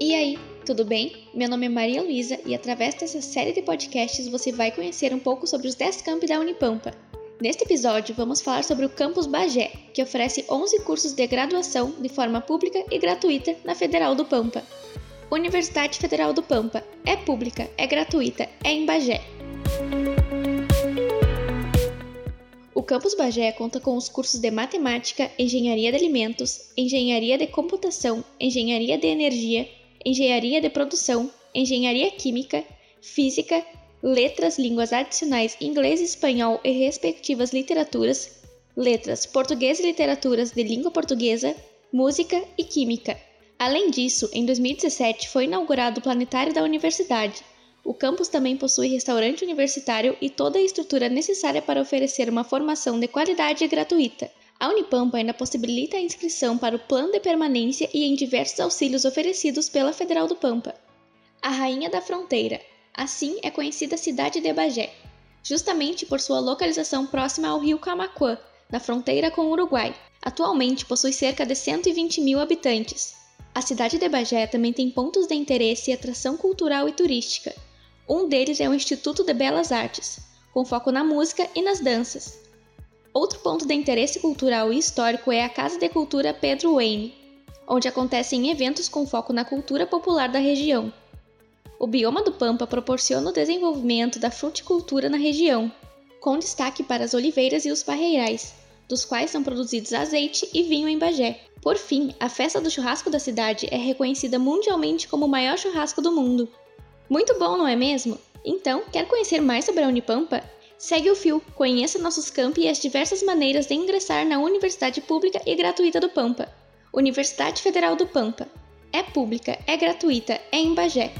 E aí, tudo bem? Meu nome é Maria Luísa e através dessa série de podcasts você vai conhecer um pouco sobre os 10 campi da Unipampa. Neste episódio, vamos falar sobre o Campus Bagé, que oferece 11 cursos de graduação de forma pública e gratuita na Federal do Pampa. Universidade Federal do Pampa é pública, é gratuita, é em Bagé. Campus Bagé conta com os cursos de Matemática, Engenharia de Alimentos, Engenharia de Computação, Engenharia de Energia, Engenharia de Produção, Engenharia Química, Física, Letras, Línguas Adicionais Inglês e Espanhol e respectivas literaturas, Letras, Português e Literaturas de Língua Portuguesa, Música e Química. Além disso, em 2017 foi inaugurado o Planetário da Universidade, o campus também possui restaurante universitário e toda a estrutura necessária para oferecer uma formação de qualidade e gratuita. A Unipampa ainda possibilita a inscrição para o plano de permanência e em diversos auxílios oferecidos pela Federal do Pampa. A Rainha da Fronteira. Assim é conhecida a cidade de Bagé, justamente por sua localização próxima ao rio Camaquã, na fronteira com o Uruguai. Atualmente possui cerca de 120 mil habitantes. A cidade de Bagé também tem pontos de interesse e atração cultural e turística, um deles é o Instituto de Belas Artes, com foco na música e nas danças. Outro ponto de interesse cultural e histórico é a Casa de Cultura Pedro Wayne, onde acontecem eventos com foco na cultura popular da região. O bioma do Pampa proporciona o desenvolvimento da fruticultura na região, com destaque para as oliveiras e os parreirais, dos quais são produzidos azeite e vinho em Bagé. Por fim, a festa do churrasco da cidade é reconhecida mundialmente como o maior churrasco do mundo. Muito bom, não é mesmo? Então, quer conhecer mais sobre a Unipampa? Segue o fio, conheça nossos campi e as diversas maneiras de ingressar na Universidade Pública e Gratuita do Pampa. Universidade Federal do Pampa. É pública, é gratuita, é em Bagé.